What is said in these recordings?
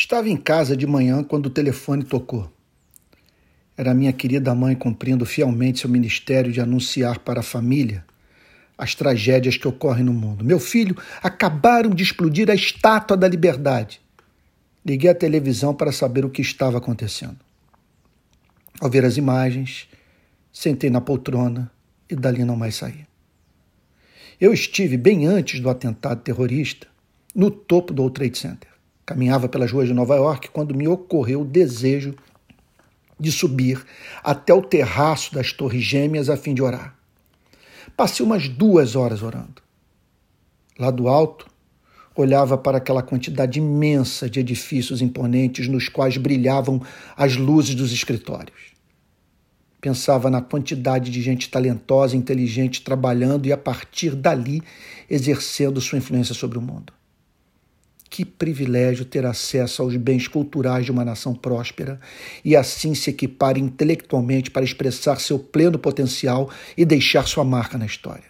Estava em casa de manhã quando o telefone tocou. Era minha querida mãe cumprindo fielmente seu ministério de anunciar para a família as tragédias que ocorrem no mundo. Meu filho, acabaram de explodir a estátua da liberdade. Liguei a televisão para saber o que estava acontecendo. Ao ver as imagens, sentei na poltrona e dali não mais saí. Eu estive bem antes do atentado terrorista no topo do World Trade Center. Caminhava pelas ruas de Nova York quando me ocorreu o desejo de subir até o terraço das Torres Gêmeas a fim de orar. Passei umas duas horas orando. Lá do alto, olhava para aquela quantidade imensa de edifícios imponentes nos quais brilhavam as luzes dos escritórios. Pensava na quantidade de gente talentosa, inteligente, trabalhando e, a partir dali, exercendo sua influência sobre o mundo. Que privilégio ter acesso aos bens culturais de uma nação próspera e assim se equipar intelectualmente para expressar seu pleno potencial e deixar sua marca na história.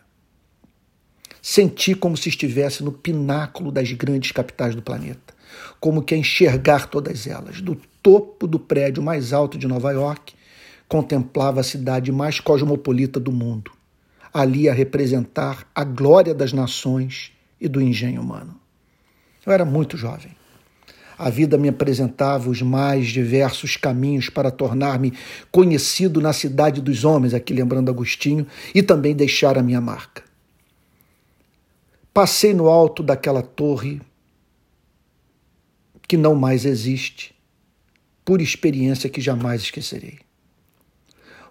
Senti como se estivesse no pináculo das grandes capitais do planeta, como que a enxergar todas elas, do topo do prédio mais alto de Nova York, contemplava a cidade mais cosmopolita do mundo, ali a representar a glória das nações e do engenho humano. Eu era muito jovem. A vida me apresentava os mais diversos caminhos para tornar-me conhecido na cidade dos homens, aqui lembrando Agostinho, e também deixar a minha marca. Passei no alto daquela torre que não mais existe, por experiência que jamais esquecerei.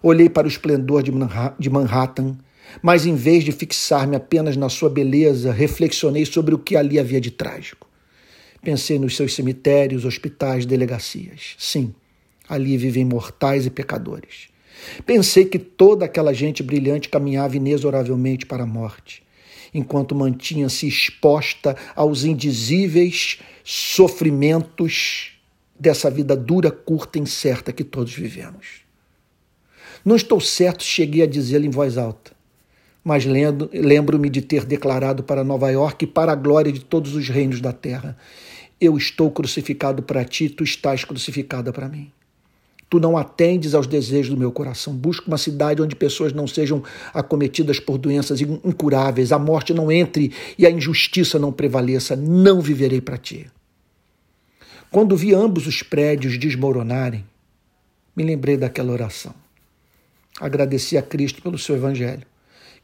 Olhei para o esplendor de Manhattan, mas em vez de fixar-me apenas na sua beleza, reflexionei sobre o que ali havia de trágico. Pensei nos seus cemitérios, hospitais, delegacias. Sim, ali vivem mortais e pecadores. Pensei que toda aquela gente brilhante caminhava inexoravelmente para a morte, enquanto mantinha-se exposta aos indizíveis sofrimentos dessa vida dura, curta e incerta que todos vivemos. Não estou certo cheguei a dizê-lo em voz alta, mas lembro-me de ter declarado para Nova York para a glória de todos os reinos da terra: Eu estou crucificado para ti, tu estás crucificada para mim. Tu não atendes aos desejos do meu coração. Busco uma cidade onde pessoas não sejam acometidas por doenças incuráveis, a morte não entre e a injustiça não prevaleça. Não viverei para ti. Quando vi ambos os prédios desmoronarem, me lembrei daquela oração. Agradeci a Cristo pelo seu evangelho,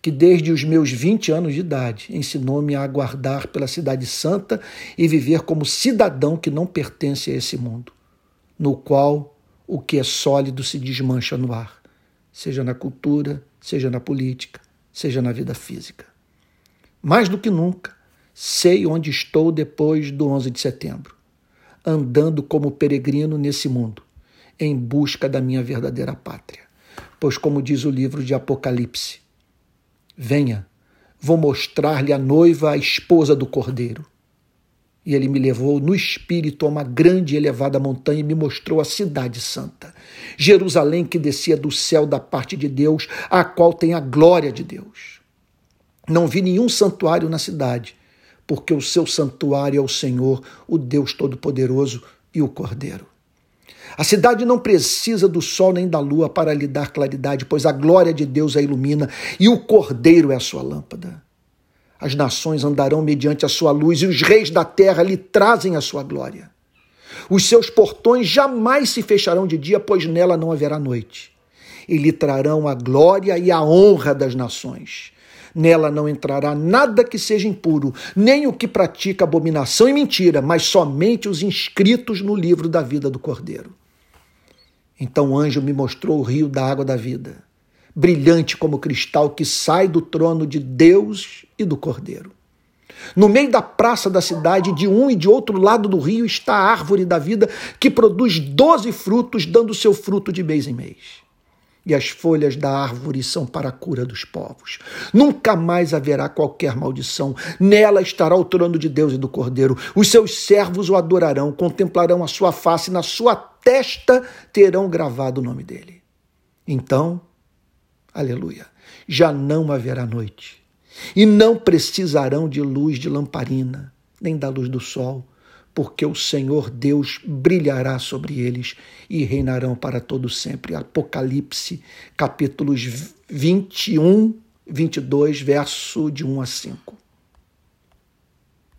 que desde os meus 20 anos de idade ensinou-me a aguardar pela cidade santa e viver como cidadão que não pertence a esse mundo, no qual o que é sólido se desmancha no ar, seja na cultura, seja na política, seja na vida física. Mais do que nunca, sei onde estou depois do 11 de setembro, andando como peregrino nesse mundo, em busca da minha verdadeira pátria. Pois, como diz o livro de Apocalipse, venha, vou mostrar-lhe a noiva, a esposa do cordeiro. E ele me levou no espírito a uma grande e elevada montanha e me mostrou a cidade santa, Jerusalém que descia do céu da parte de Deus, a qual tem a glória de Deus. Não vi nenhum santuário na cidade, porque o seu santuário é o Senhor, o Deus Todo-Poderoso e o Cordeiro. A cidade não precisa do sol nem da lua para lhe dar claridade, pois a glória de Deus a ilumina e o cordeiro é a sua lâmpada. As nações andarão mediante a sua luz e os reis da terra lhe trazem a sua glória. Os seus portões jamais se fecharão de dia, pois nela não haverá noite. E lhe trarão a glória e a honra das nações. Nela não entrará nada que seja impuro, nem o que pratica abominação e mentira, mas somente os inscritos no livro da vida do Cordeiro. Então o anjo me mostrou o rio da água da vida, brilhante como cristal que sai do trono de Deus e do Cordeiro. No meio da praça da cidade, de um e de outro lado do rio, está a árvore da vida que produz doze frutos, dando seu fruto de mês em mês e as folhas da árvore são para a cura dos povos. Nunca mais haverá qualquer maldição. Nela estará o trono de Deus e do Cordeiro. Os seus servos o adorarão, contemplarão a sua face, e na sua testa terão gravado o nome dele. Então, aleluia, já não haverá noite, e não precisarão de luz de lamparina, nem da luz do sol, porque o Senhor Deus brilhará sobre eles e reinarão para todo sempre. Apocalipse, capítulos 21, 22, verso de 1 a 5.